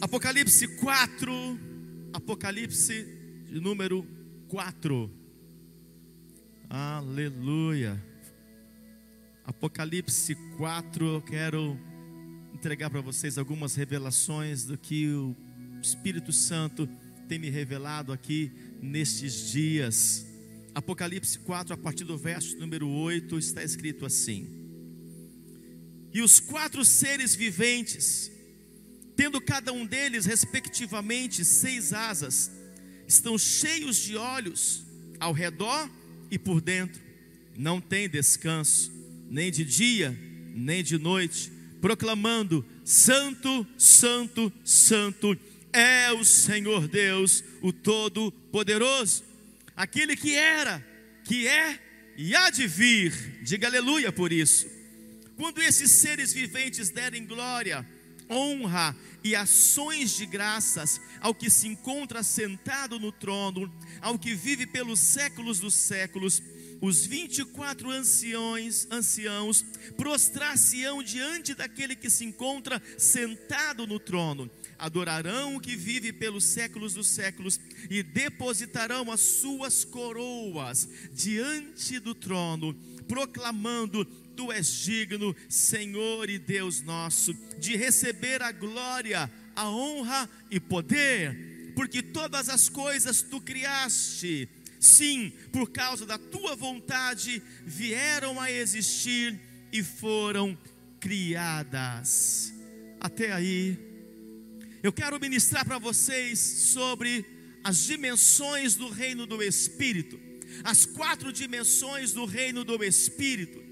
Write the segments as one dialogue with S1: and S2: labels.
S1: Apocalipse 4, Apocalipse de número 4. Aleluia. Apocalipse 4, eu quero entregar para vocês algumas revelações do que o Espírito Santo tem me revelado aqui nestes dias. Apocalipse 4, a partir do verso número 8, está escrito assim: E os quatro seres viventes, tendo cada um deles, respectivamente, seis asas, estão cheios de olhos ao redor e por dentro, não tem descanso, nem de dia, nem de noite, proclamando: Santo, Santo, Santo é o Senhor Deus, o Todo-Poderoso, aquele que era, que é e há de vir, diga aleluia por isso. Quando esses seres viventes derem glória, honra e ações de graças ao que se encontra sentado no trono, ao que vive pelos séculos dos séculos, os 24 anciões, anciãos prostrar-se-ão diante daquele que se encontra sentado no trono, adorarão o que vive pelos séculos dos séculos e depositarão as suas coroas diante do trono, proclamando Tu és digno, Senhor e Deus nosso, de receber a glória, a honra e poder, porque todas as coisas tu criaste, sim, por causa da tua vontade, vieram a existir e foram criadas. Até aí, eu quero ministrar para vocês sobre as dimensões do reino do Espírito, as quatro dimensões do reino do Espírito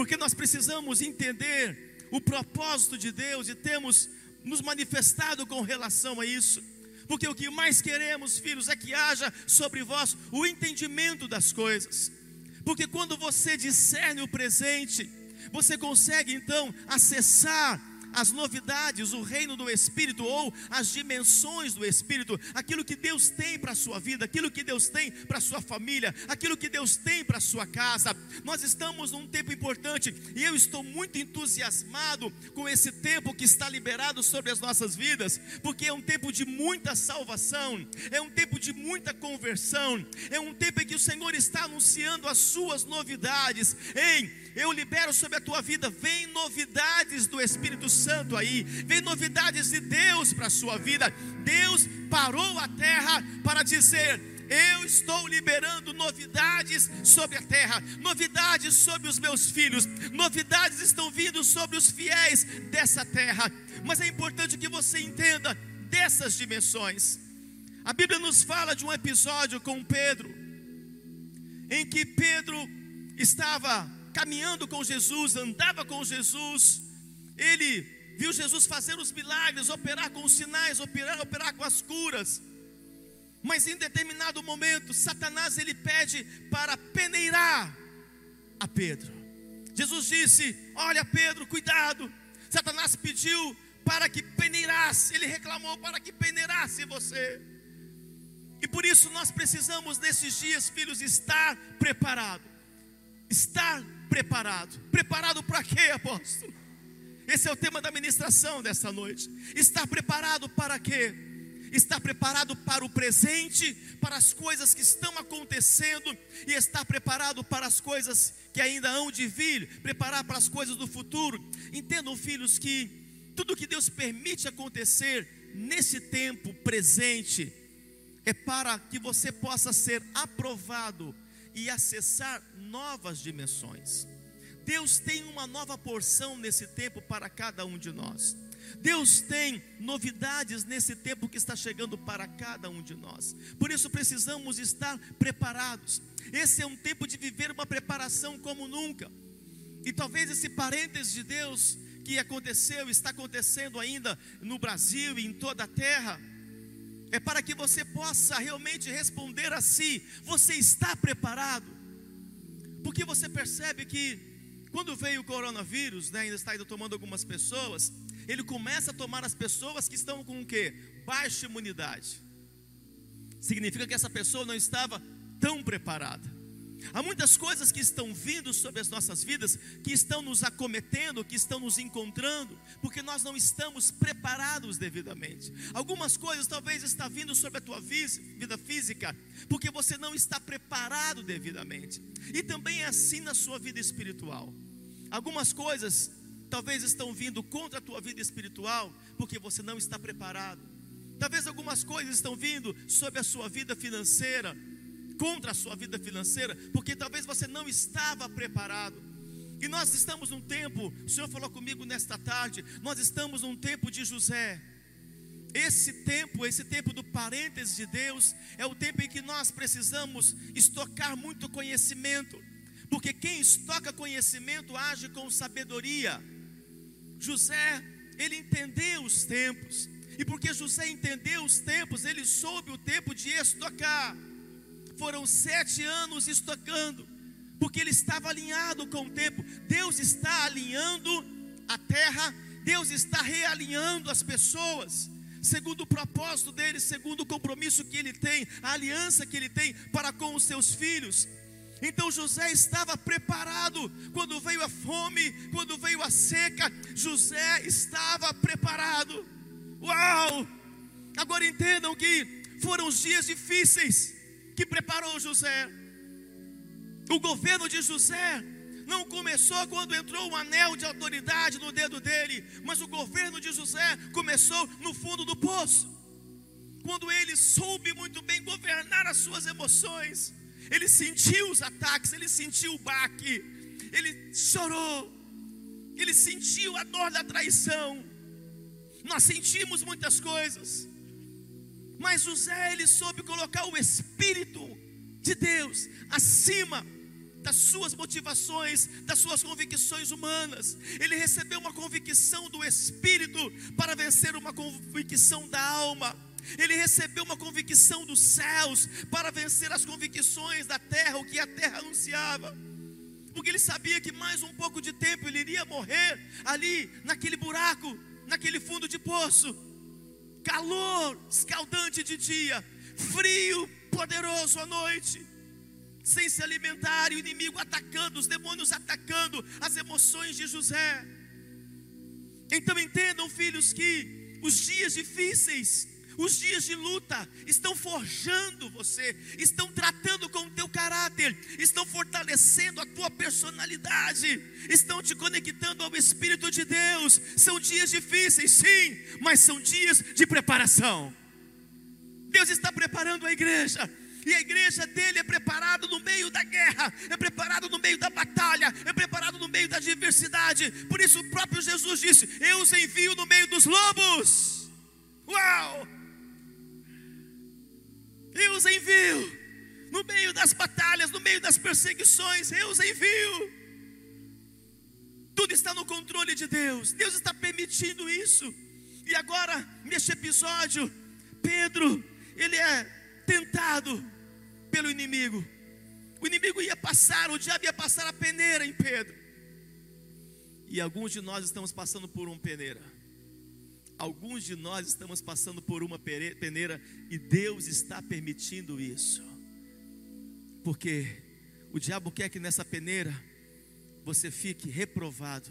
S1: porque nós precisamos entender o propósito de Deus e temos nos manifestado com relação a isso. Porque o que mais queremos, filhos, é que haja sobre vós o entendimento das coisas. Porque quando você discerne o presente, você consegue então acessar as novidades, o reino do Espírito ou as dimensões do Espírito, aquilo que Deus tem para a sua vida, aquilo que Deus tem para a sua família, aquilo que Deus tem para a sua casa. Nós estamos num tempo importante e eu estou muito entusiasmado com esse tempo que está liberado sobre as nossas vidas, porque é um tempo de muita salvação, é um tempo de muita conversão, é um tempo em que o Senhor está anunciando as suas novidades. Ei, eu libero sobre a tua vida, vem novidades do Espírito Santo aí, vem novidades de Deus para a sua vida. Deus parou a terra para dizer: eu estou liberando novidades sobre a terra, novidades sobre os meus filhos, novidades estão vindo sobre os fiéis dessa terra. Mas é importante que você entenda dessas dimensões. A Bíblia nos fala de um episódio com Pedro, em que Pedro estava caminhando com Jesus, andava com Jesus, ele viu Jesus fazer os milagres, operar com os sinais, operar, operar com as curas. Mas em determinado momento, Satanás ele pede para peneirar a Pedro. Jesus disse: Olha, Pedro, cuidado. Satanás pediu para que peneirasse, ele reclamou para que peneirasse você. E por isso nós precisamos nesses dias, filhos, estar preparado. Estar preparado. Preparado para quê, apóstolo? Esse é o tema da ministração dessa noite. Está preparado para quê? Está preparado para o presente, para as coisas que estão acontecendo, e está preparado para as coisas que ainda hão de vir, preparar para as coisas do futuro. Entendam, filhos, que tudo que Deus permite acontecer nesse tempo presente é para que você possa ser aprovado e acessar novas dimensões. Deus tem uma nova porção nesse tempo para cada um de nós. Deus tem novidades nesse tempo que está chegando para cada um de nós. Por isso precisamos estar preparados. Esse é um tempo de viver uma preparação como nunca. E talvez esse parênteses de Deus que aconteceu, está acontecendo ainda no Brasil e em toda a terra, é para que você possa realmente responder a si: você está preparado? Porque você percebe que quando veio o coronavírus, né, ainda está ainda tomando algumas pessoas, ele começa a tomar as pessoas que estão com o que? Baixa imunidade. Significa que essa pessoa não estava tão preparada. Há muitas coisas que estão vindo sobre as nossas vidas, que estão nos acometendo, que estão nos encontrando, porque nós não estamos preparados devidamente. Algumas coisas talvez está vindo sobre a tua vida física, porque você não está preparado devidamente. E também é assim na sua vida espiritual. Algumas coisas talvez estão vindo contra a tua vida espiritual, porque você não está preparado. Talvez algumas coisas estão vindo sobre a sua vida financeira, contra a sua vida financeira, porque talvez você não estava preparado. E nós estamos num tempo, o Senhor falou comigo nesta tarde, nós estamos num tempo de José. Esse tempo, esse tempo do parênteses de Deus, é o tempo em que nós precisamos estocar muito conhecimento, porque quem estoca conhecimento age com sabedoria. José, ele entendeu os tempos, e porque José entendeu os tempos, ele soube o tempo de estocar foram sete anos estocando, porque ele estava alinhado com o tempo. Deus está alinhando a terra, Deus está realinhando as pessoas, segundo o propósito dele, segundo o compromisso que ele tem, a aliança que ele tem para com os seus filhos. Então José estava preparado quando veio a fome, quando veio a seca, José estava preparado. Uau! Agora entendam que foram os dias difíceis, que preparou José. O governo de José não começou quando entrou um anel de autoridade no dedo dele, mas o governo de José começou no fundo do poço. Quando ele soube muito bem governar as suas emoções, ele sentiu os ataques, ele sentiu o baque, ele chorou, ele sentiu a dor da traição. Nós sentimos muitas coisas, mas José, ele soube colocar o Espírito de Deus acima das suas motivações, das suas convicções humanas. Ele recebeu uma convicção do Espírito para vencer uma convicção da alma. Ele recebeu uma convicção dos céus para vencer as convicções da terra, o que a terra anunciava. Porque ele sabia que mais um pouco de tempo ele iria morrer ali, naquele buraco, naquele fundo de poço calor escaldante de dia, frio poderoso à noite, sem se alimentar, e o inimigo atacando, os demônios atacando as emoções de José. Então entendam, filhos, que os dias difíceis os dias de luta estão forjando você, estão tratando com o teu caráter, estão fortalecendo a tua personalidade, estão te conectando ao Espírito de Deus. São dias difíceis, sim, mas são dias de preparação. Deus está preparando a igreja. E a igreja dele é preparada no meio da guerra, é preparada no meio da batalha, é preparada no meio da adversidade. Por isso o próprio Jesus disse: Eu os envio no meio dos lobos. Uau! Eu os envio. No meio das batalhas, no meio das perseguições, eu os envio. Tudo está no controle de Deus. Deus está permitindo isso. E agora, neste episódio, Pedro, ele é tentado pelo inimigo. O inimigo ia passar, o diabo ia passar a peneira em Pedro. E alguns de nós estamos passando por uma peneira. Alguns de nós estamos passando por uma peneira e Deus está permitindo isso. Porque o diabo quer que nessa peneira você fique reprovado.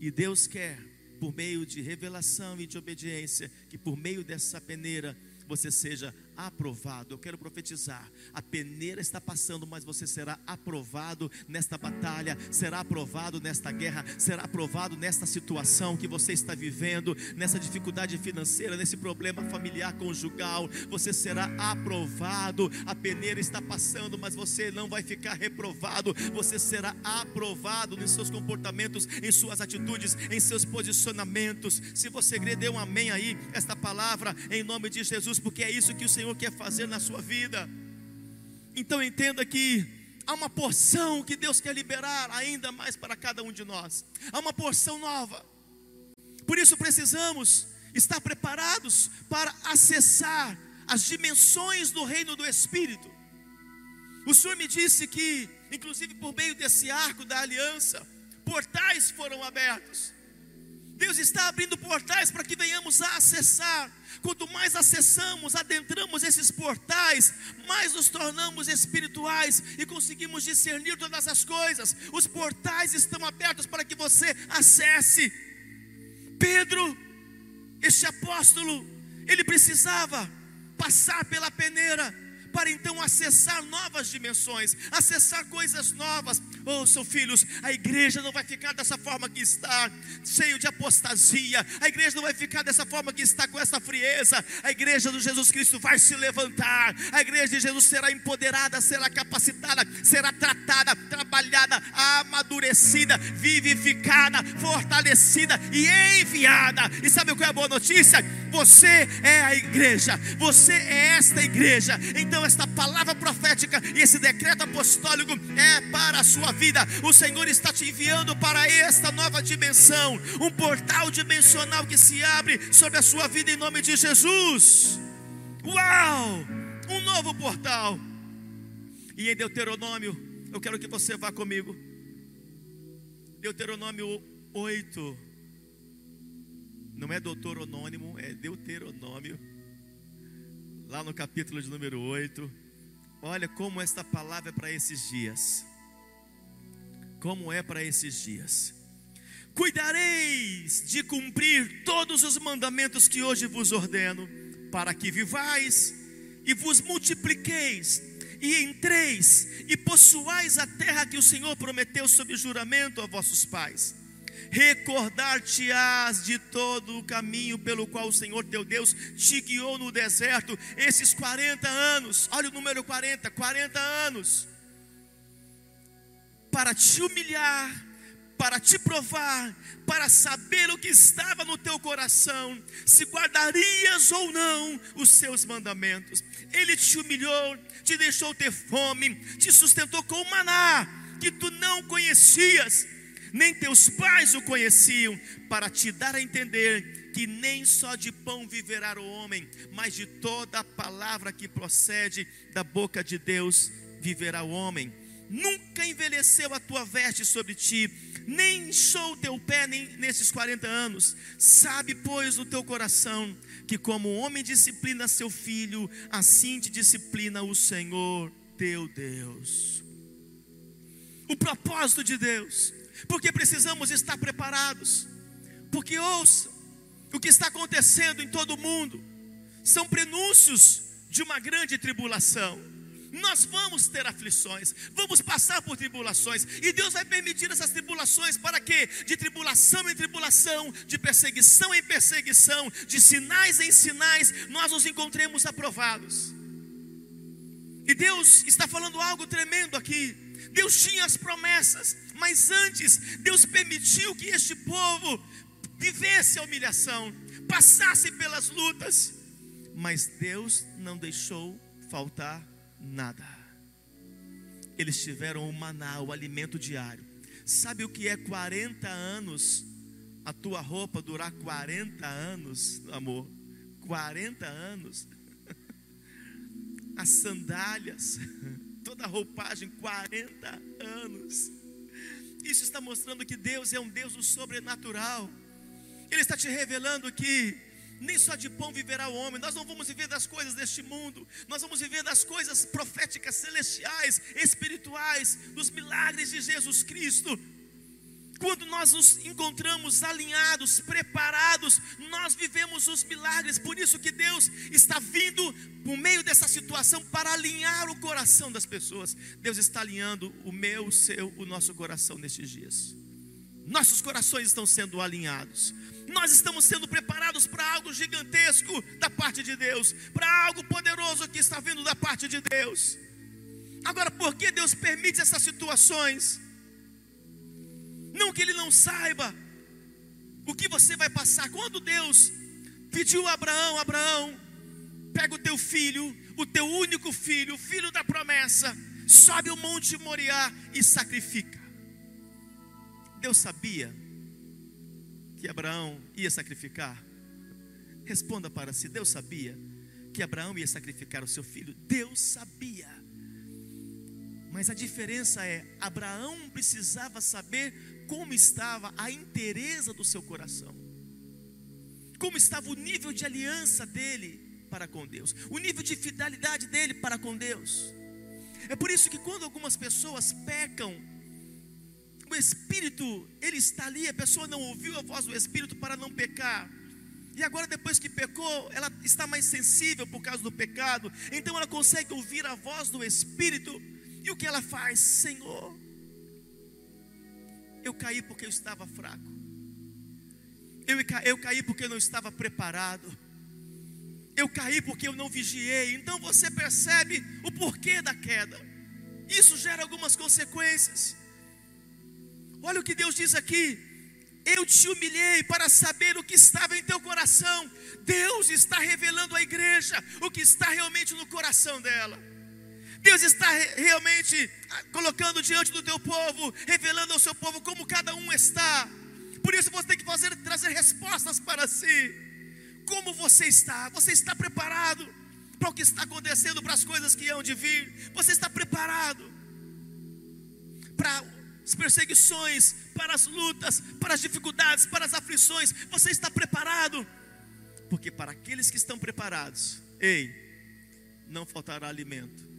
S1: E Deus quer, por meio de revelação e de obediência, que por meio dessa peneira você seja aprovado. Eu quero profetizar. A peneira está passando, mas você será aprovado nesta batalha, será aprovado nesta guerra, será aprovado nesta situação que você está vivendo, nessa dificuldade financeira, nesse problema familiar conjugal. Você será aprovado. A peneira está passando, mas você não vai ficar reprovado. Você será aprovado nos seus comportamentos, em suas atitudes, em seus posicionamentos. Se você crê, dê um amém aí, esta palavra, em nome de Jesus, porque é isso que o Senhor Senhor quer fazer na sua vida. Então entenda que há uma porção que Deus quer liberar ainda mais para cada um de nós. Há uma porção nova. Por isso precisamos estar preparados para acessar as dimensões do reino do Espírito. O Senhor me disse que, inclusive por meio desse arco da aliança, portais foram abertos. Deus está abrindo portais para que venhamos a acessar. Quanto mais acessamos, adentramos esses portais, mais nos tornamos espirituais e conseguimos discernir todas as coisas. Os portais estão abertos para que você acesse. Pedro, este apóstolo, ele precisava passar pela peneira para então acessar novas dimensões, acessar coisas novas. Ouçam, filhos, a igreja não vai ficar dessa forma que está, cheio de apostasia. A igreja não vai ficar dessa forma que está, com essa frieza. A igreja do Jesus Cristo vai se levantar. A igreja de Jesus será empoderada, será capacitada, será tratada, trabalhada, amadurecida, vivificada, fortalecida e enviada. E sabe qual é a boa notícia? Você é a igreja, você é esta igreja. Então esta palavra profética e esse decreto apostólico é para a sua vida. O Senhor está te enviando para esta nova dimensão, um portal dimensional que se abre sobre a sua vida em nome de Jesus. Uau! Um novo portal. E em Deuteronômio, eu quero que você vá comigo. Deuteronômio 8. Não é doutor anônimo, é Deuteronômio lá no capítulo de número 8. Olha como esta palavra é para esses dias. Como é para esses dias. Cuidareis de cumprir todos os mandamentos que hoje vos ordeno, para que vivais e vos multipliqueis e entreis e possuais a terra que o Senhor prometeu sob juramento a vossos pais recordar-te-ás de todo o caminho pelo qual o Senhor teu Deus te guiou no deserto, esses 40 anos, olha o número 40, 40 anos, para te humilhar, para te provar, para saber o que estava no teu coração, se guardarias ou não os seus mandamentos. Ele te humilhou, te deixou ter fome, te sustentou com o maná que tu não conhecias nem teus pais o conheciam, para te dar a entender que nem só de pão viverá o homem, mas de toda a palavra que procede da boca de Deus viverá o homem. Nunca envelheceu a tua veste sobre ti, nem inchou o teu pé nem nesses 40 anos. Sabe, pois, no teu coração que como o homem disciplina seu filho, assim te disciplina o Senhor teu Deus. O propósito de Deus porque precisamos estar preparados. Porque ouça, o que está acontecendo em todo o mundo são prenúncios de uma grande tribulação. Nós vamos ter aflições, vamos passar por tribulações, e Deus vai permitir essas tribulações para que, de tribulação em tribulação, de perseguição em perseguição, de sinais em sinais, nós nos encontremos aprovados. E Deus está falando algo tremendo aqui. Deus tinha as promessas, mas antes, Deus permitiu que este povo vivesse a humilhação, passasse pelas lutas, mas Deus não deixou faltar nada. Eles tiveram o maná, o alimento diário. Sabe o que é 40 anos? A tua roupa durar 40 anos, amor. 40 anos. As sandálias toda a roupagem, 40 anos. Isso está mostrando que Deus é um Deus do sobrenatural. Ele está te revelando que nem só de pão viverá o homem, nós não vamos viver das coisas deste mundo, nós vamos viver das coisas proféticas, celestiais, espirituais, dos milagres de Jesus Cristo. Quando nós nos encontramos alinhados, preparados, nós vivemos os milagres. Por isso que Deus está vindo por meio dessa situação para alinhar o coração das pessoas. Deus está alinhando o meu, o seu, o nosso coração nestes dias. Nossos corações estão sendo alinhados. Nós estamos sendo preparados para algo gigantesco da parte de Deus, para algo poderoso que está vindo da parte de Deus. Agora, por que Deus permite essas situações? Não que ele não saiba o que você vai passar. Quando Deus pediu a Abraão: Abraão, pega o teu filho, o teu único filho, o filho da promessa, sobe o monte Moriá e sacrifica. Deus sabia que Abraão ia sacrificar? Responda para si: Deus sabia que Abraão ia sacrificar o seu filho? Deus sabia. Mas a diferença é: Abraão precisava saber como estava a inteireza do seu coração. como estava o nível de aliança dele para com Deus, o nível de fidelidade dele para com Deus. É por isso que quando algumas pessoas pecam, o Espírito, ele está ali, a pessoa não ouviu a voz do Espírito para não pecar. E agora, depois que pecou, ela está mais sensível por causa do pecado, então ela consegue ouvir a voz do Espírito. E o que ela faz? Senhor, eu caí porque eu estava fraco, eu, eu caí porque eu não estava preparado, eu caí porque eu não vigiei. Então você percebe o porquê da queda, isso gera algumas consequências. Olha o que Deus diz aqui: eu te humilhei para saber o que estava em teu coração. Deus está revelando à igreja o que está realmente no coração dela. Deus está realmente ah, colocando diante do teu povo, revelando ao seu povo como cada um está. Por isso você tem que fazer trazer respostas para si. Como você está? Você está preparado para o que está acontecendo, para as coisas que hão de vir? Você está preparado para as perseguições, para as lutas, para as dificuldades, para as aflições. Você está preparado? Porque para aqueles que estão preparados, ei, não faltará alimento,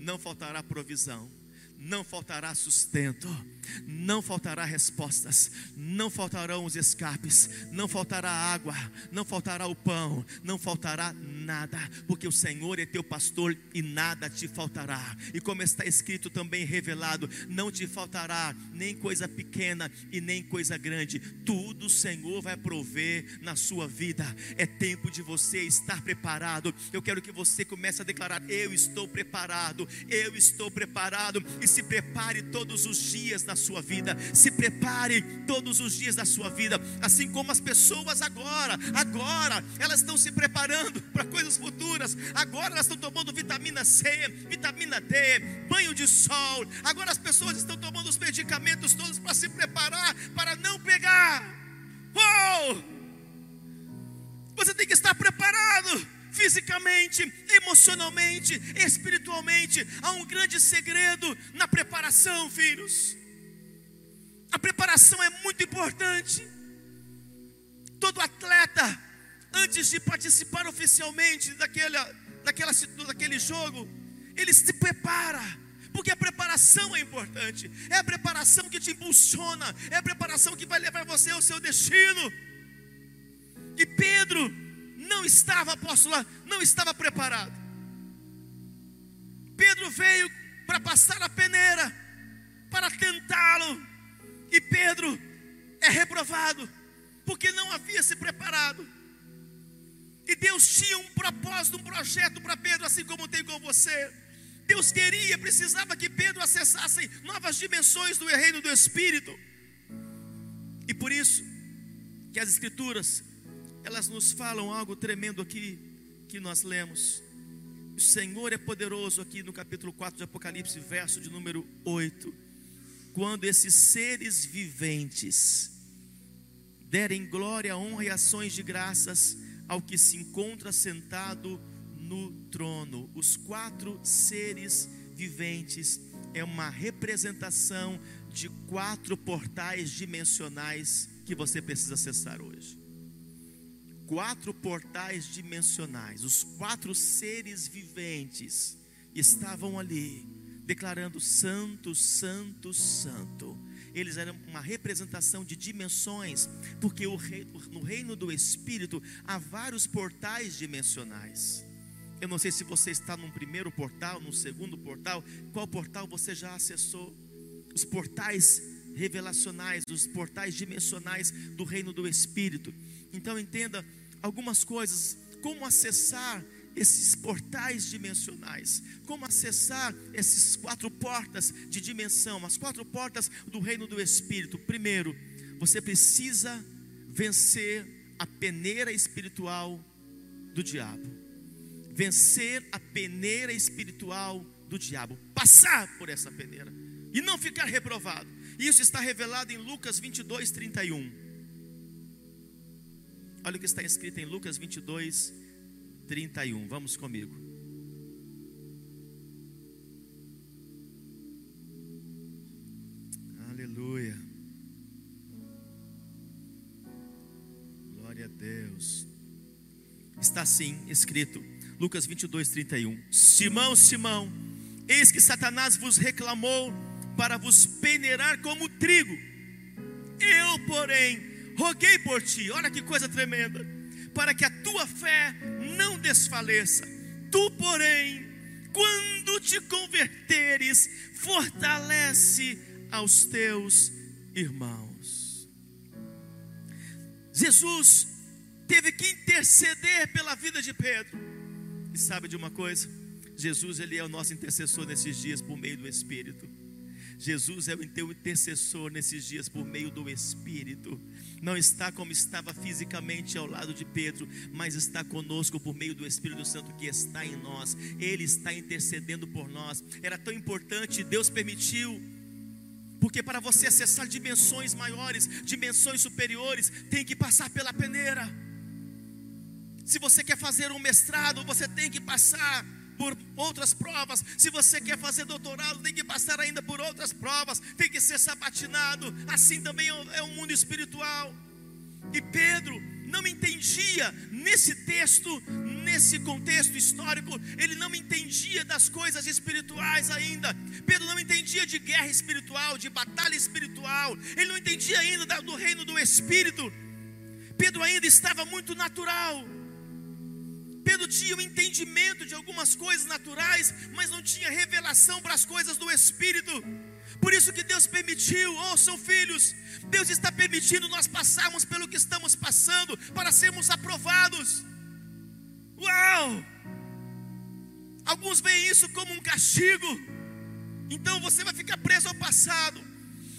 S1: não faltará provisão, não faltará sustento não faltará respostas, não faltarão os escapes, não faltará água, não faltará o pão, não faltará nada, porque o Senhor é teu pastor e nada te faltará. E como está escrito também revelado, não te faltará nem coisa pequena e nem coisa grande, tudo o Senhor vai prover na sua vida. É tempo de você estar preparado. Eu quero que você comece a declarar: Eu estou preparado, eu estou preparado, e se prepare todos os dias na sua vida. Se prepare todos os dias da sua vida, assim como as pessoas agora, agora, elas estão se preparando para coisas futuras. Agora elas estão tomando vitamina C, vitamina D, banho de sol. Agora as pessoas estão tomando os medicamentos todos para se preparar para não pegar. Oh! Você tem que estar preparado fisicamente, emocionalmente, espiritualmente. Há um grande segredo na preparação, filhos. A preparação é muito importante. Todo atleta, antes de participar oficialmente daquele, daquela, daquele jogo, ele se prepara. Porque a preparação é importante. É a preparação que te impulsiona. É a preparação que vai levar você ao seu destino. E Pedro não estava, apóstolo, não estava preparado. Pedro veio para passar a peneira, para tentá-lo, e Pedro é reprovado, porque não havia se preparado. E Deus tinha um propósito, um projeto para Pedro, assim como tem com você. Deus queria, precisava que Pedro acessasse novas dimensões do reino do Espírito. E por isso que as Escrituras, elas nos falam algo tremendo aqui, que nós lemos. O Senhor é poderoso aqui no capítulo 4 de Apocalipse, verso de número 8 quando esses seres viventes derem glória, honra e ações de graças ao que se encontra sentado no trono. Os quatro seres viventes é uma representação de quatro portais dimensionais que você precisa acessar hoje. Quatro portais dimensionais, os quatro seres viventes estavam ali declarando santo, santo, santo. Eles eram uma representação de dimensões, porque no reino do Espírito há vários portais dimensionais. Eu não sei se você está num primeiro portal, num segundo portal, qual portal você já acessou? Os portais revelacionais, os portais dimensionais do reino do Espírito. Então entenda algumas coisas, como acessar esses portais dimensionais, como acessar esses quatro portas de dimensão, as quatro portas do reino do Espírito. Primeiro, você precisa vencer a peneira espiritual do diabo. Vencer a peneira espiritual do diabo, passar por essa peneira e não ficar reprovado. Isso está revelado em Lucas 22, 31. Olha o que está escrito em Lucas 22, 31. Vamos comigo. Aleluia. Glória a Deus. está assim escrito, Lucas 22, 31. Simão, Simão, eis que Satanás vos reclamou para vos peneirar como trigo. Eu, porém, roguei por ti, olha que coisa tremenda, para que a tua fé não desfaleça. Tu, porém, quando te converteres, fortalece aos teus irmãos. Jesus teve que interceder pela vida de Pedro. E sabe de uma coisa? Jesus ele é o nosso intercessor nesses dias por meio do Espírito. Jesus é o teu intercessor nesses dias por meio do Espírito. Não está como estava fisicamente ao lado de Pedro, mas está conosco por meio do Espírito Santo que está em nós. Ele está intercedendo por nós. Era tão importante, Deus permitiu. Porque para você acessar dimensões maiores, dimensões superiores, tem que passar pela peneira. Se você quer fazer um mestrado, você tem que passar por outras provas. Se você quer fazer doutorado, tem que passar ainda por outras provas, tem que ser sabatinado. Assim também é o é mundo espiritual. E Pedro não entendia nesse texto, nesse contexto histórico, ele não entendia das coisas espirituais ainda. Pedro não entendia de guerra espiritual, de batalha espiritual. Ele não entendia ainda do reino do espírito. Pedro ainda estava muito natural. Pedro tinha um entendimento de algumas coisas naturais, mas não tinha revelação para as coisas do Espírito. Por isso que Deus permitiu, ouçam filhos, Deus está permitindo nós passarmos pelo que estamos passando para sermos aprovados. Uau! Alguns veem isso como um castigo, então você vai ficar preso ao passado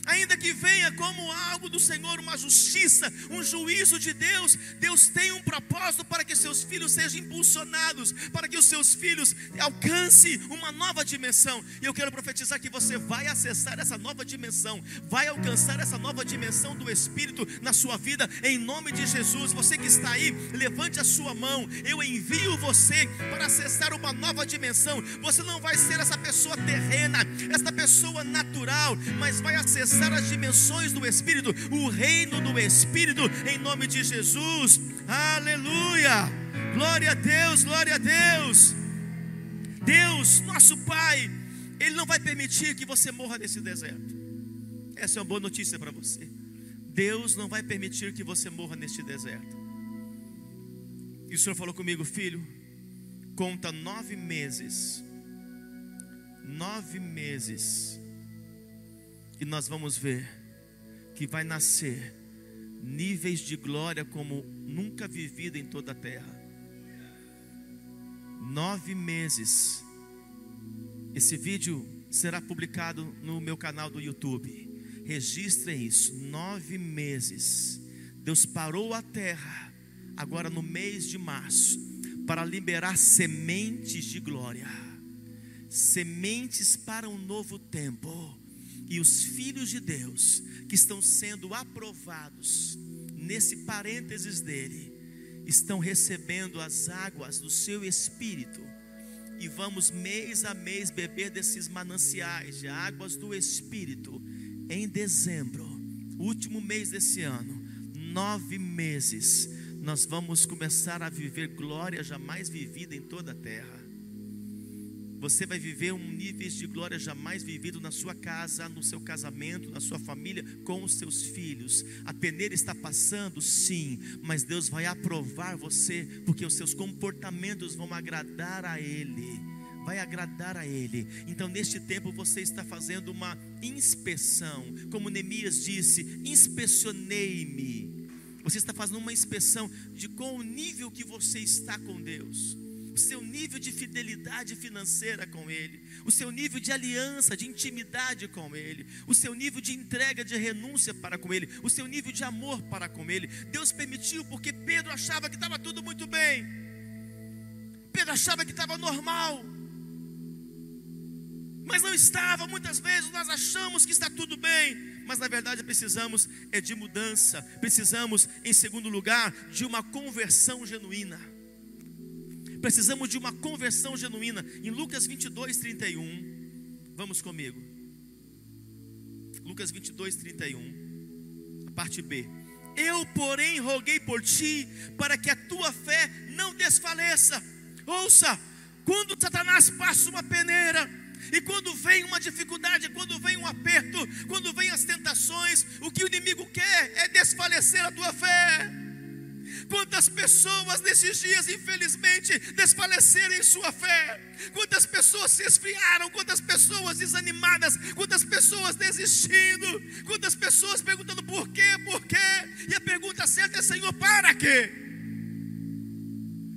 S1: ainda que venha como algo do Senhor, uma justiça, um juízo de Deus, Deus tem um propósito para que seus filhos sejam impulsionados, para que os seus filhos alcancem uma nova dimensão. E eu quero profetizar que você vai acessar essa nova dimensão, vai alcançar essa nova dimensão do Espírito na sua vida, em nome de Jesus. Você que está aí, levante a sua mão, eu envio você para acessar uma nova dimensão. Você não vai ser essa pessoa terrena, essa pessoa natural, mas vai acessar as dimensões do Espírito, o reino do Espírito, em nome de Jesus. Aleluia! Glória a Deus, glória a Deus. Deus, nosso Pai, Ele não vai permitir que você morra nesse deserto. Essa é uma boa notícia para você. Deus não vai permitir que você morra neste deserto. E o Senhor falou comigo, filho, conta nove meses. Nove meses e nós vamos ver que vai nascer níveis de glória como nunca vivido em toda a terra. Nove meses. Esse vídeo será publicado no meu canal do YouTube. Registrem isso. Nove meses. Deus parou a terra, agora no mês de março, para liberar sementes de glória, sementes para um novo tempo e os filhos de Deus que estão sendo aprovados nesse parênteses dele estão recebendo as águas do seu espírito e vamos mês a mês beber desses mananciais de águas do espírito em dezembro, último mês desse ano, nove meses, nós vamos começar a viver glória jamais vivida em toda a terra. Você vai viver um nível de glória jamais vivido na sua casa, no seu casamento, na sua família, com os seus filhos. A peneira está passando, sim, mas Deus vai aprovar você, porque os seus comportamentos vão agradar a Ele. Vai agradar a Ele. Então, neste tempo, você está fazendo uma inspeção, como Neemias disse: inspecionei-me. Você está fazendo uma inspeção de qual o nível que você está com Deus o seu nível de fidelidade financeira com Ele, o seu nível de aliança, de intimidade com Ele, o seu nível de entrega, de renúncia para com Ele, o seu nível de amor para com Ele. Deus permitiu porque Pedro achava que estava tudo muito bem, Pedro achava que estava normal, mas não estava. Muitas vezes nós achamos que está tudo bem, mas na verdade precisamos é de mudança, precisamos, em segundo lugar, de uma conversão genuína. Precisamos de uma conversão genuína. Em Lucas 22, 31, vamos comigo. Lucas 22, 31, a parte B. Eu, porém, roguei por ti, para que a tua fé não desfaleça. Ouça, quando Satanás passa uma peneira, e quando vem uma dificuldade, quando vem um aperto, quando vem as tentações, o que o inimigo quer é desfalecer a tua fé. Quantas pessoas nesses dias, infelizmente, desfaleceram em sua fé? Quantas pessoas se esfriaram? Quantas pessoas desanimadas? Quantas pessoas desistindo? Quantas pessoas perguntando por quê, por quê? E a pergunta certa é: Senhor, para quê?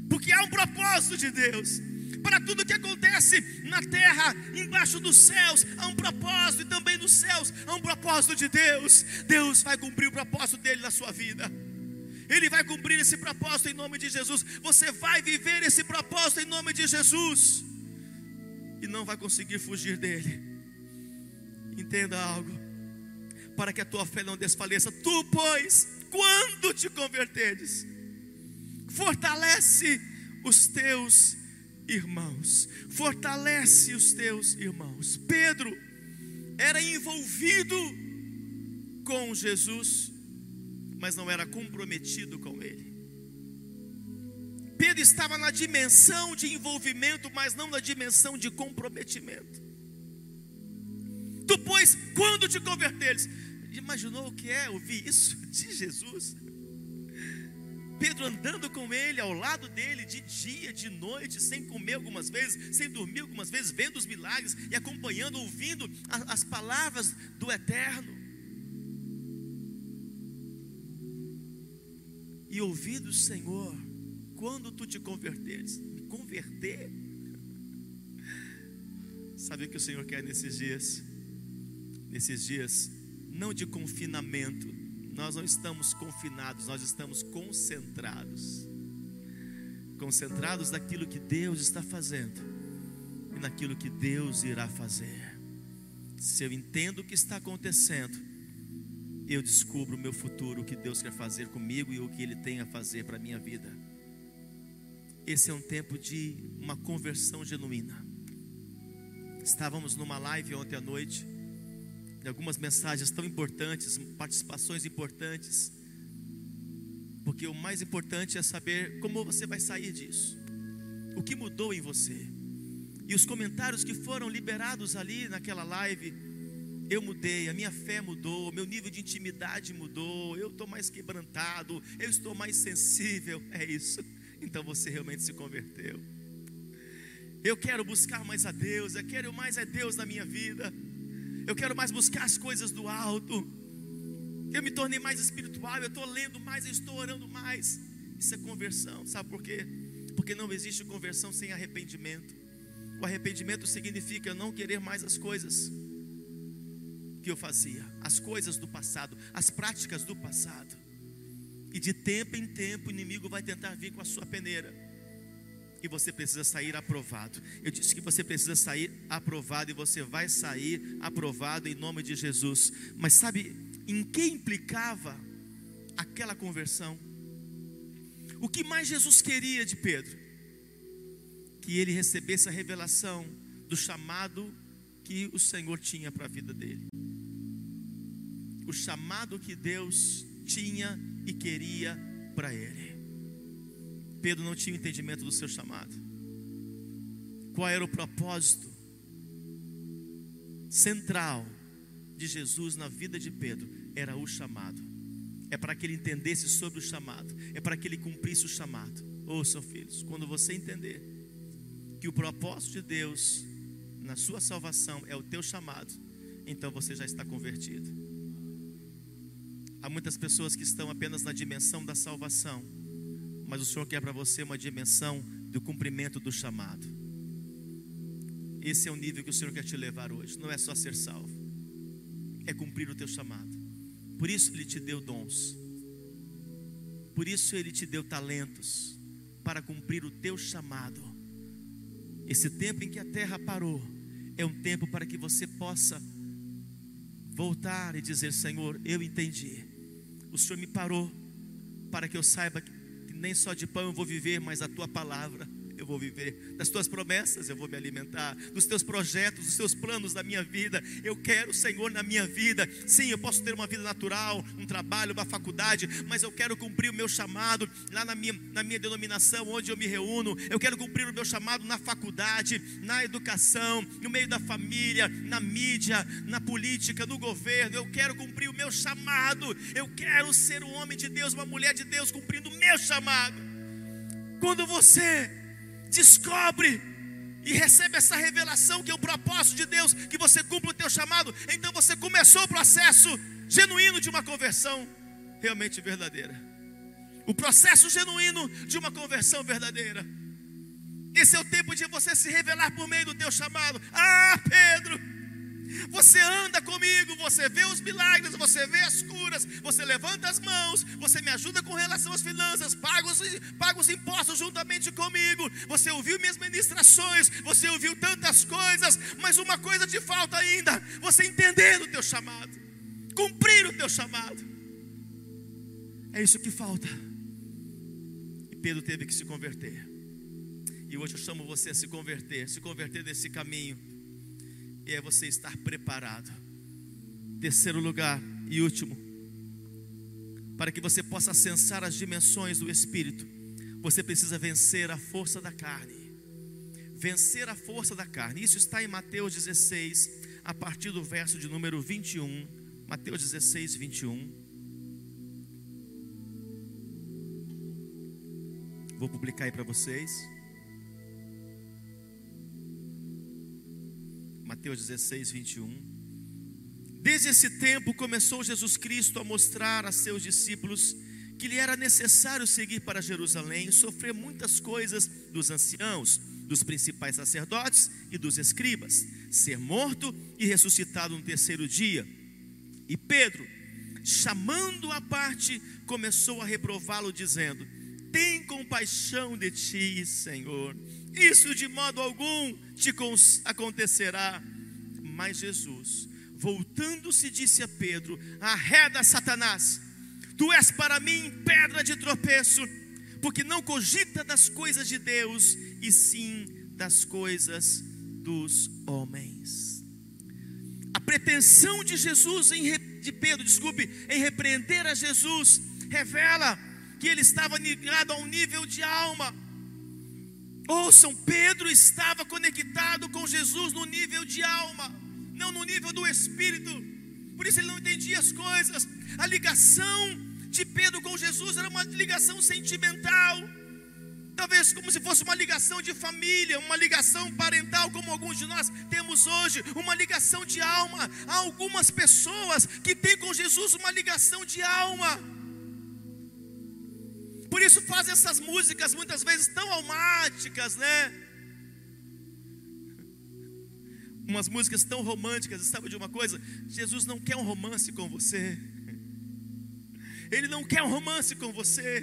S1: Porque há um propósito de Deus para tudo que acontece na terra, embaixo dos céus, há um propósito, e também nos céus há um propósito de Deus. Deus vai cumprir o propósito dele na sua vida. Ele vai cumprir esse propósito em nome de Jesus. Você vai viver esse propósito em nome de Jesus. E não vai conseguir fugir dele. Entenda algo. Para que a tua fé não desfaleça. Tu, pois, quando te converteres, fortalece os teus irmãos. Fortalece os teus irmãos. Pedro era envolvido com Jesus, mas não era comprometido com ele. Pedro estava na dimensão de envolvimento, mas não na dimensão de comprometimento. Tu, pois, quando te converteres, imaginou o que é ouvir isso de Jesus? Pedro andando com ele, ao lado dele, de dia, de noite, sem comer algumas vezes, sem dormir algumas vezes, vendo os milagres e acompanhando, ouvindo as palavras do Eterno. E ouvir do Senhor, quando tu te converteres, converter. Sabe o que o Senhor quer nesses dias? Nesses dias, não de confinamento, nós não estamos confinados, nós estamos concentrados. Concentrados naquilo que Deus está fazendo e naquilo que Deus irá fazer. Se eu entendo o que está acontecendo, eu descubro o meu futuro, o que Deus quer fazer comigo e o que Ele tem a fazer para a minha vida. Esse é um tempo de uma conversão genuína. Estávamos numa live ontem à noite algumas mensagens tão importantes, participações importantes. Porque o mais importante é saber como você vai sair disso. O que mudou em você. E os comentários que foram liberados ali naquela live, eu mudei, a minha fé mudou, meu nível de intimidade mudou, eu estou mais quebrantado, eu estou mais sensível. É isso. Então você realmente se converteu. Eu quero buscar mais a Deus, eu quero mais a Deus na minha vida eu quero mais buscar as coisas do alto. Eu me tornei mais espiritual, eu estou lendo mais, eu estou orando mais. Isso é conversão, sabe por quê? Porque não existe conversão sem arrependimento. O arrependimento significa não querer mais as coisas que eu fazia, as coisas do passado, as práticas do passado. E de tempo em tempo o inimigo vai tentar vir com a sua peneira e você precisa sair aprovado. Eu disse que você precisa sair aprovado e você vai sair aprovado em nome de Jesus. Mas sabe em que implicava aquela conversão? O que mais Jesus queria de Pedro? Que ele recebesse a revelação do chamado que o Senhor tinha para a vida dele. O chamado que Deus tinha e queria para ele. Pedro não tinha entendimento do seu chamado. Qual era o propósito central de Jesus na vida de Pedro? Era o chamado. É para que ele entendesse sobre o chamado. É para que ele cumprisse o chamado. Ouçam, filhos, quando você entender que o propósito de Deus na sua salvação é o teu chamado, então você já está convertido. Há muitas pessoas que estão apenas na dimensão da salvação mas o Senhor quer para você uma dimensão do cumprimento do chamado. Esse é o nível que o Senhor quer te levar hoje. Não é só ser salvo, é cumprir o teu chamado. Por isso Ele te deu dons, por isso Ele te deu talentos para cumprir o teu chamado. Esse tempo em que a terra parou é um tempo para que você possa voltar e dizer: Senhor, eu entendi. O Senhor me parou para que eu saiba que nem só de pão eu vou viver, mas a tua palavra eu vou viver, das tuas promessas eu vou me alimentar, dos teus projetos, dos teus planos da minha vida. Eu quero o Senhor na minha vida. Sim, eu posso ter uma vida natural, um trabalho, uma faculdade, mas eu quero cumprir o meu chamado lá na minha, na minha denominação, onde eu me reúno. Eu quero cumprir o meu chamado na faculdade, na educação, no meio da família, na mídia, na política, no governo. Eu quero cumprir o meu chamado. Eu quero ser um homem de Deus, uma mulher de Deus, cumprindo o meu chamado. Quando você descobre e recebe essa revelação que é o propósito de Deus, que você cumpre o teu chamado, então você começou o processo genuíno de uma conversão realmente verdadeira. O processo genuíno de uma conversão verdadeira. Esse é o tempo de você se revelar por meio do teu chamado. Ah, Pedro, você anda comigo, você vê os milagres, você vê as curas, você levanta as mãos, você me ajuda com relação às finanças, paga os, paga os impostos juntamente comigo, você ouviu minhas ministrações, você ouviu tantas coisas, mas uma coisa te falta ainda: você entender o teu chamado, cumprir o teu chamado. É isso que falta. E Pedro teve que se converter. E hoje eu chamo você a se converter, se converter desse caminho. E é você estar preparado. Terceiro lugar e último, para que você possa acessar as dimensões do Espírito, você precisa vencer a força da carne. Vencer a força da carne. Isso está em Mateus 16, a partir do verso de número 21. Mateus 16, 21. Vou publicar aí para vocês. Mateus 16, 21. Desde esse tempo começou Jesus Cristo a mostrar a seus discípulos que lhe era necessário seguir para Jerusalém e sofrer muitas coisas dos anciãos, dos principais sacerdotes e dos escribas, ser morto e ressuscitado no terceiro dia. E Pedro, chamando a parte, começou a reprová-lo, dizendo: Tem compaixão de ti, Senhor isso de modo algum te acontecerá. Mas Jesus, voltando-se, disse a Pedro: Arreda, Satanás, tu és para mim pedra de tropeço, porque não cogita das coisas de Deus, e sim das coisas dos homens. A pretensão de Jesus em de Pedro, desculpe, em repreender a Jesus, revela que ele estava ligado a um nível de alma. Ouçam, Pedro estava conectado com Jesus no nível de alma, não no nível do espírito. Por isso ele não entendia as coisas. A ligação de Pedro com Jesus era uma ligação sentimental. Talvez como se fosse uma ligação de família, uma ligação parental, como alguns de nós temos hoje, uma ligação de alma. Há algumas pessoas que têm com Jesus uma ligação de alma. Por isso fazem essas músicas muitas vezes tão almáticas, né? Umas músicas tão românticas, sabe de uma coisa? Jesus não quer um romance com você. Ele não quer um romance com você.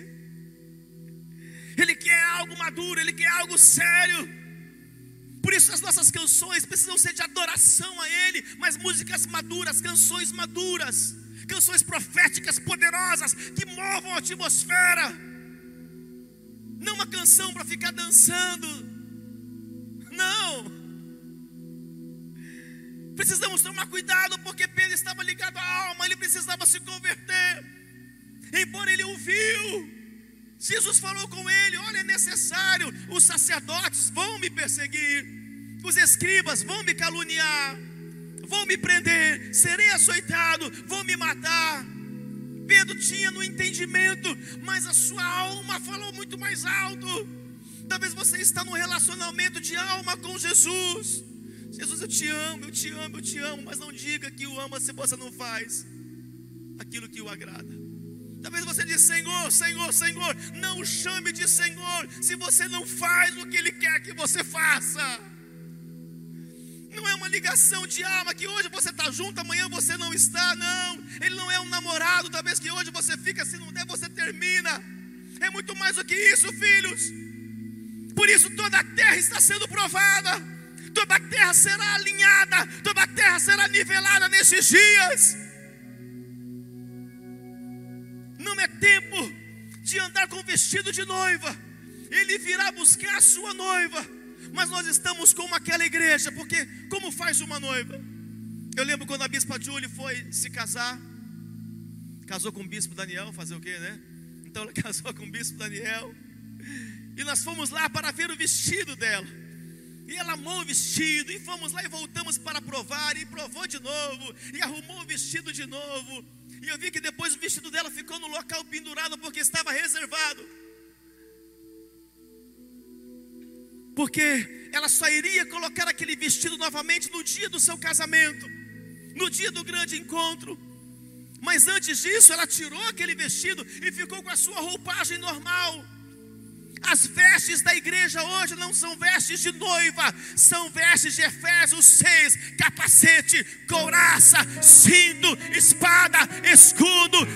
S1: Ele quer algo maduro, ele quer algo sério. Por isso as nossas canções precisam ser de adoração a Ele, mas músicas maduras, canções maduras, canções proféticas poderosas que movam a atmosfera. Não uma canção para ficar dançando. Não. Precisamos tomar cuidado porque Pedro estava ligado à alma, ele precisava se converter. Embora ele ouviu, Jesus falou com ele: Olha, é necessário, os sacerdotes vão me perseguir, os escribas vão me caluniar, vão me prender, serei açoitado, vão me matar. Pedro tinha no entendimento, mas a sua alma falou muito mais alto. Talvez você está num relacionamento de alma com Jesus. Jesus, eu te amo, eu te amo, eu te amo, mas não diga que o ama se você não faz aquilo que o agrada. Talvez você diz, Senhor, Senhor, Senhor, não o chame de Senhor se você não faz o que Ele quer que você faça. Não é uma ligação de alma que hoje você está junto, amanhã você não está, não. Ele não é um namorado, talvez que hoje você fica, se não der, você termina. É muito mais do que isso, filhos. Por isso toda a terra está sendo provada, toda a terra será alinhada, toda a terra será nivelada nesses dias. Não é tempo de andar com vestido de noiva Ele virá buscar a sua noiva. Mas nós estamos como aquela igreja, porque como faz uma noiva? Eu lembro quando a bispa Julie foi se casar, casou com o bispo Daniel, fazer o quê, né? Então ela casou com o bispo Daniel. E nós fomos lá para ver o vestido dela. E ela amou o vestido, e fomos lá e voltamos para provar, e provou de novo, e arrumou o vestido de novo. E eu vi que depois o vestido dela ficou no local pendurado porque estava reservado. Porque ela só iria colocar aquele vestido novamente no dia do seu casamento, no dia do grande encontro. Mas antes disso, ela tirou aquele vestido e ficou com a sua roupagem normal. As vestes da igreja hoje não são vestes de noiva, são vestes de Efésios 6: capacete, couraça, cinto, espada, escudo,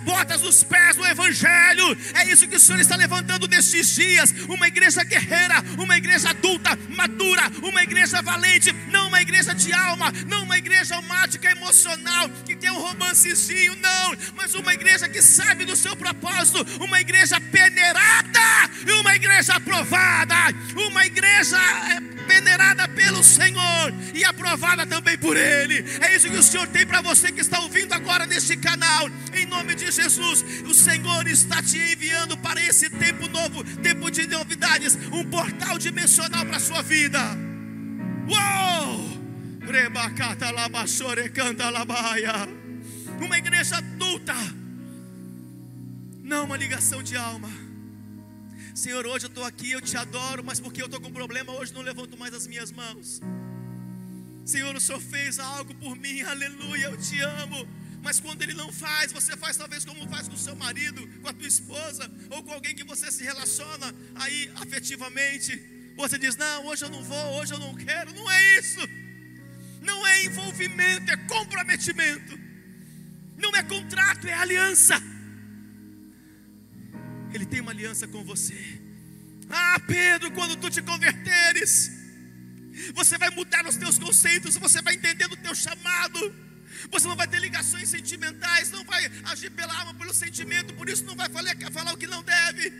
S1: botas nos pés do Evangelho. É isso que o Senhor está levantando nestes dias. Uma igreja guerreira, uma igreja adulta, madura, uma igreja valente, não uma igreja de alma, não uma igreja almática, emocional, que tem um romancezinho, não, mas uma igreja que sabe do seu propósito, uma igreja peneirada uma igreja aprovada, uma igreja eh, venerada pelo Senhor e aprovada também por Ele. É isso que o Senhor tem para você que está ouvindo agora neste canal, em nome de Jesus. O Senhor está te enviando para esse tempo novo, tempo de novidades, um portal dimensional para a sua vida. Uou! Uma igreja adulta, não uma ligação de alma. Senhor, hoje eu estou aqui, eu te adoro, mas porque eu estou com problema, hoje não levanto mais as minhas mãos. Senhor, o Senhor fez algo por mim, aleluia, eu te amo. Mas quando Ele não faz, você faz talvez como faz com o seu marido, com a tua esposa, ou com alguém que você se relaciona aí afetivamente. Você diz: Não, hoje eu não vou, hoje eu não quero. Não é isso. Não é envolvimento, é comprometimento. Não é contrato, é aliança. Ele tem uma aliança com você. Ah, Pedro, quando tu te converteres, você vai mudar os teus conceitos, você vai entender o teu chamado. Você não vai ter ligações sentimentais, não vai agir pela alma, pelo sentimento, por isso não vai falar, falar o que não deve.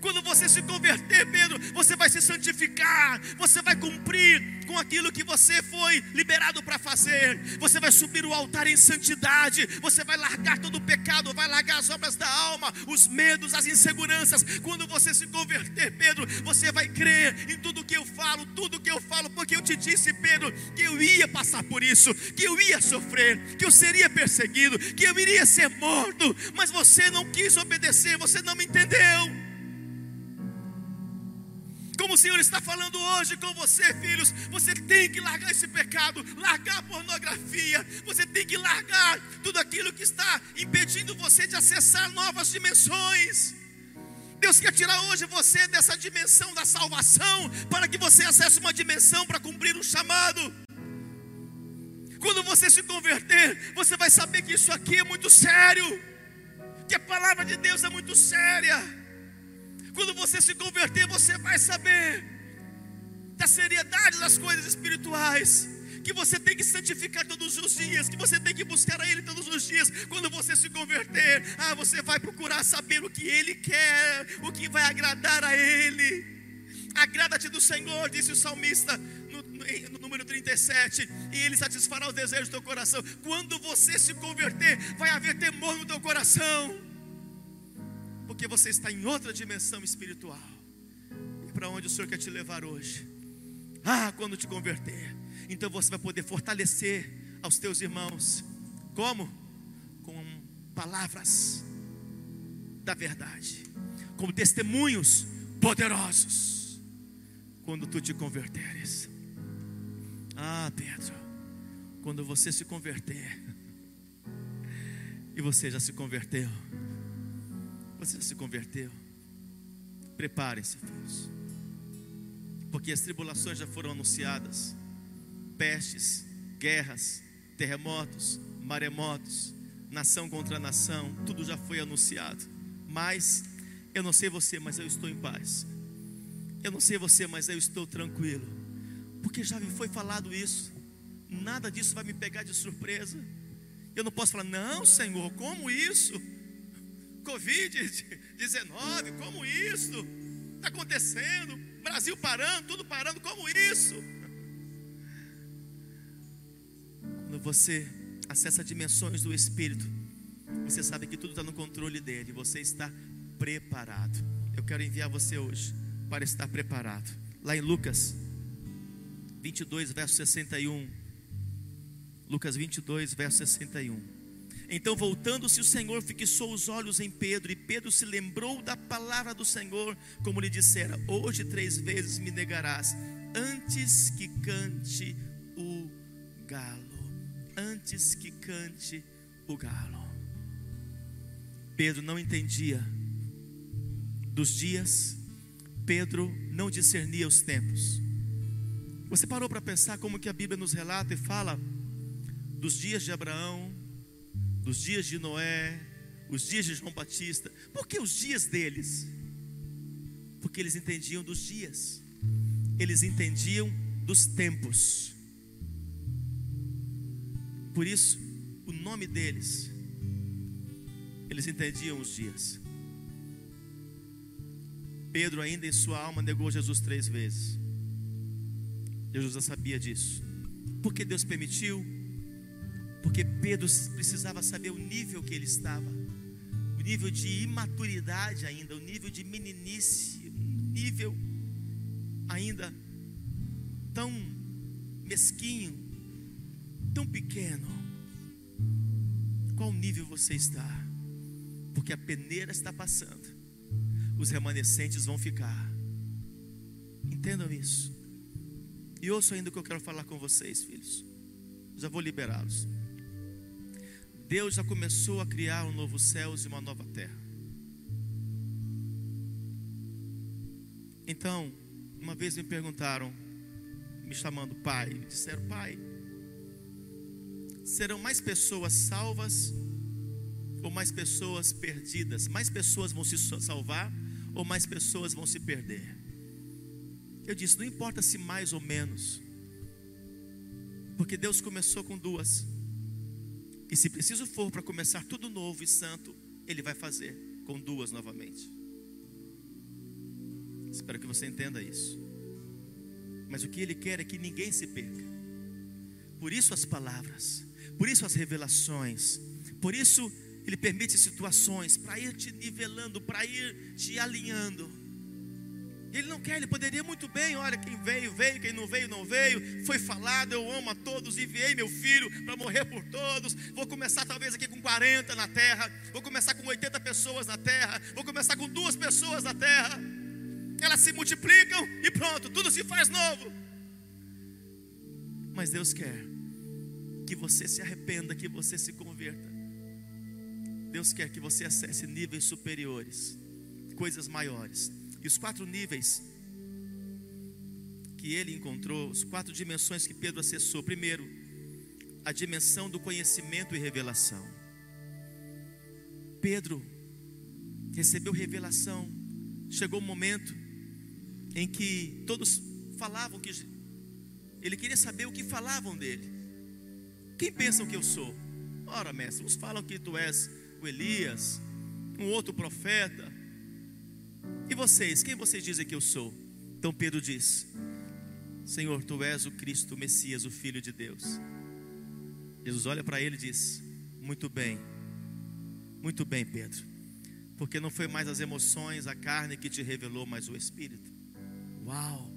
S1: Quando você se converter, Pedro, você vai se santificar, você vai cumprir com aquilo que você foi liberado para fazer. Você vai subir o altar em santidade, você vai largar todo o pecado, vai largar as obras da alma, os medos, as inseguranças. Quando você se converter, Pedro, você vai crer em tudo que eu falo, tudo que eu falo, porque eu te disse, Pedro, que eu ia passar por isso, que eu ia sofrer, que eu seria perseguido, que eu iria ser morto, mas você não quis obedecer, você não me entendeu. Como o Senhor está falando hoje com você, filhos, você tem que largar esse pecado, largar a pornografia, você tem que largar tudo aquilo que está impedindo você de acessar novas dimensões. Deus quer tirar hoje você dessa dimensão da salvação, para que você acesse uma dimensão para cumprir um chamado. Quando você se converter, você vai saber que isso aqui é muito sério, que a palavra de Deus é muito séria. Quando você se converter, você vai saber da seriedade das coisas espirituais. Que você tem que santificar todos os dias, que você tem que buscar a Ele todos os dias. Quando você se converter, ah, você vai procurar saber o que Ele quer, o que vai agradar a Ele. Agrada-te do Senhor, disse o salmista no, no, no, número 37, e Ele satisfará os desejos do teu coração. Quando você se converter, vai haver temor no teu coração porque você está em outra dimensão espiritual. E para onde o Senhor quer te levar hoje? Ah, quando te converter, então você vai poder fortalecer aos teus irmãos. Como? Com palavras da verdade, como testemunhos poderosos. Quando tu te converteres. Ah, Pedro, quando você se converter, e você já se converteu você se converteu? Preparem-se, filhos, porque as tribulações já foram anunciadas pestes, guerras, terremotos, maremotos, nação contra nação, tudo já foi anunciado. Mas eu não sei você, mas eu estou em paz. Eu não sei você, mas eu estou tranquilo, porque já me foi falado isso. Nada disso vai me pegar de surpresa. Eu não posso falar, não, Senhor, como isso? Covid-19, como isso? está acontecendo? Brasil parando, tudo parando, como isso? Quando você acessa dimensões do Espírito, você sabe que tudo está no controle dele, você está preparado. Eu quero enviar você hoje para estar preparado. Lá em Lucas 22, verso 61. Lucas 22, verso 61. Então, voltando-se, o Senhor fixou os olhos em Pedro, e Pedro se lembrou da palavra do Senhor, como lhe dissera: Hoje três vezes me negarás, antes que cante o galo. Antes que cante o galo. Pedro não entendia dos dias, Pedro não discernia os tempos. Você parou para pensar como que a Bíblia nos relata e fala dos dias de Abraão, dos dias de Noé, os dias de João Batista. Por que os dias deles? Porque eles entendiam dos dias, eles entendiam dos tempos. Por isso, o nome deles, eles entendiam os dias. Pedro, ainda em sua alma, negou Jesus três vezes. Jesus já sabia disso. Porque Deus permitiu? Porque Pedro precisava saber o nível que ele estava, o nível de imaturidade ainda, o nível de meninice, um nível ainda tão mesquinho, tão pequeno. Qual nível você está? Porque a peneira está passando, os remanescentes vão ficar. Entendam isso. E ouço ainda o que eu quero falar com vocês, filhos. Já vou liberá-los. Deus já começou a criar um novo céu e uma nova terra. Então, uma vez me perguntaram, me chamando pai, me disseram, pai, serão mais pessoas salvas ou mais pessoas perdidas? Mais pessoas vão se salvar ou mais pessoas vão se perder? Eu disse, não importa se mais ou menos, porque Deus começou com duas. E se preciso for para começar tudo novo e santo, Ele vai fazer com duas novamente. Espero que você entenda isso. Mas o que Ele quer é que ninguém se perca. Por isso as palavras, por isso as revelações, por isso Ele permite situações para ir te nivelando, para ir te alinhando. Ele não quer, ele poderia muito bem, olha, quem veio, veio, quem não veio, não veio. Foi falado, eu amo a todos, enviei meu filho para morrer por todos. Vou começar talvez aqui com 40 na terra, vou começar com 80 pessoas na terra, vou começar com duas pessoas na terra. Elas se multiplicam e pronto, tudo se faz novo. Mas Deus quer que você se arrependa, que você se converta. Deus quer que você acesse níveis superiores, coisas maiores. E os quatro níveis que ele encontrou, as quatro dimensões que Pedro acessou. Primeiro, a dimensão do conhecimento e revelação. Pedro recebeu revelação. Chegou um momento em que todos falavam que ele queria saber o que falavam dele. Quem pensam que eu sou? Ora, mestre, uns falam que tu és o Elias, um outro profeta, e vocês, quem vocês dizem que eu sou? Então Pedro diz: Senhor, tu és o Cristo, o Messias, o Filho de Deus. Jesus olha para ele e diz: Muito bem, muito bem, Pedro, porque não foi mais as emoções, a carne que te revelou, mas o Espírito. Uau!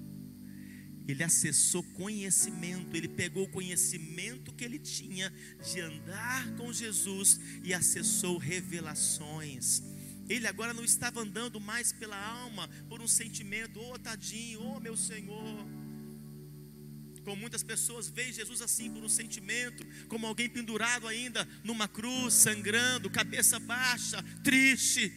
S1: Ele acessou conhecimento, ele pegou o conhecimento que ele tinha de andar com Jesus e acessou revelações ele agora não estava andando mais pela alma, por um sentimento, oh tadinho, oh meu Senhor. Como muitas pessoas veem Jesus assim por um sentimento, como alguém pendurado ainda numa cruz, sangrando, cabeça baixa, triste,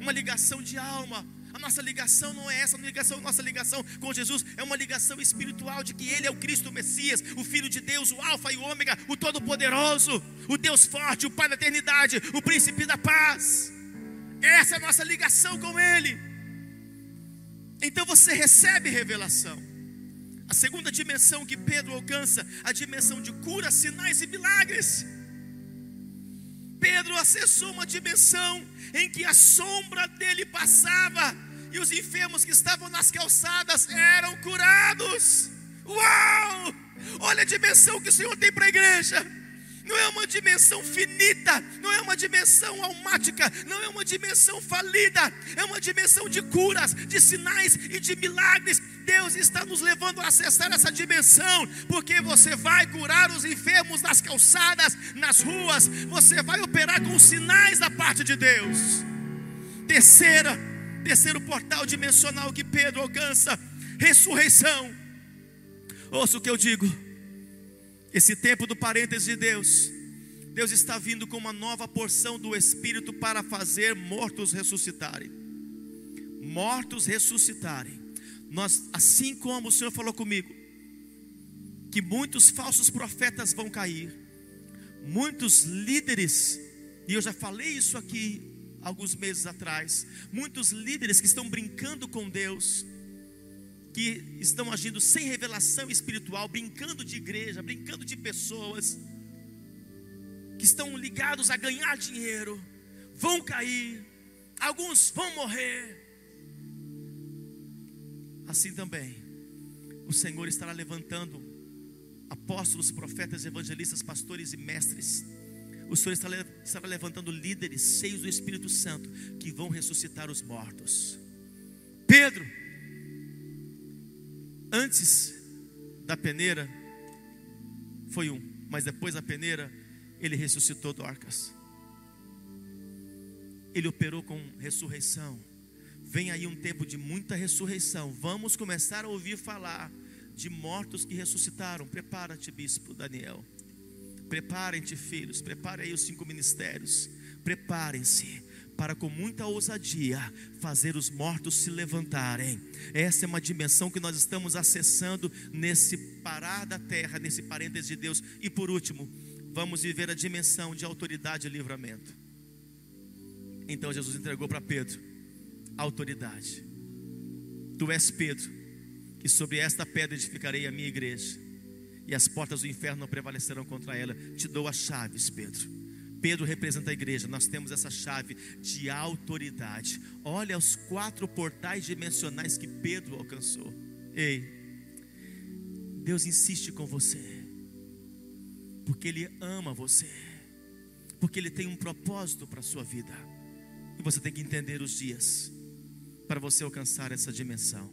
S1: uma ligação de alma. A nossa ligação não é essa, a ligação, nossa ligação com Jesus é uma ligação espiritual de que Ele é o Cristo Messias, o Filho de Deus, o Alfa e o Ômega, o Todo-Poderoso, o Deus forte, o Pai da eternidade, o Príncipe da paz. Essa é a nossa ligação com Ele. Então você recebe revelação. A segunda dimensão que Pedro alcança, a dimensão de cura, sinais e milagres. Pedro acessou uma dimensão em que a sombra dele passava e os enfermos que estavam nas calçadas eram curados. Uau! Olha a dimensão que o Senhor tem para a igreja não é uma dimensão finita, não é uma dimensão almática, não é uma dimensão falida, é uma dimensão de curas, de sinais e de milagres. Deus está nos levando a acessar essa dimensão, porque você vai curar os enfermos nas calçadas, nas ruas, você vai operar com sinais da parte de Deus. Terceira, terceiro portal dimensional que Pedro alcança, ressurreição. Ouça o que eu digo esse tempo do parênteses de Deus, Deus está vindo com uma nova porção do Espírito para fazer mortos ressuscitarem. Mortos ressuscitarem. Nós, assim como o Senhor falou comigo, que muitos falsos profetas vão cair, muitos líderes, e eu já falei isso aqui alguns meses atrás, muitos líderes que estão brincando com Deus, que estão agindo sem revelação espiritual, brincando de igreja, brincando de pessoas, que estão ligados a ganhar dinheiro, vão cair, alguns vão morrer. Assim também, o Senhor estará levantando apóstolos, profetas, evangelistas, pastores e mestres. O Senhor estará levantando líderes cheios do Espírito Santo que vão ressuscitar os mortos. Pedro, Antes da peneira, foi um, mas depois da peneira, ele ressuscitou Dorcas. Ele operou com ressurreição. Vem aí um tempo de muita ressurreição. Vamos começar a ouvir falar de mortos que ressuscitaram. Prepara-te, bispo Daniel. Preparem-te, filhos. Preparem aí os cinco ministérios. Preparem-se para com muita ousadia fazer os mortos se levantarem. Essa é uma dimensão que nós estamos acessando nesse parar da terra, nesse parênteses de Deus. E por último, vamos viver a dimensão de autoridade e livramento. Então Jesus entregou para Pedro autoridade. Tu és Pedro, e sobre esta pedra edificarei a minha igreja, e as portas do inferno não prevalecerão contra ela. Te dou as chaves, Pedro Pedro representa a igreja, nós temos essa chave de autoridade. Olha os quatro portais dimensionais que Pedro alcançou. Ei, Deus insiste com você, porque Ele ama você, porque Ele tem um propósito para a sua vida, e você tem que entender os dias para você alcançar essa dimensão.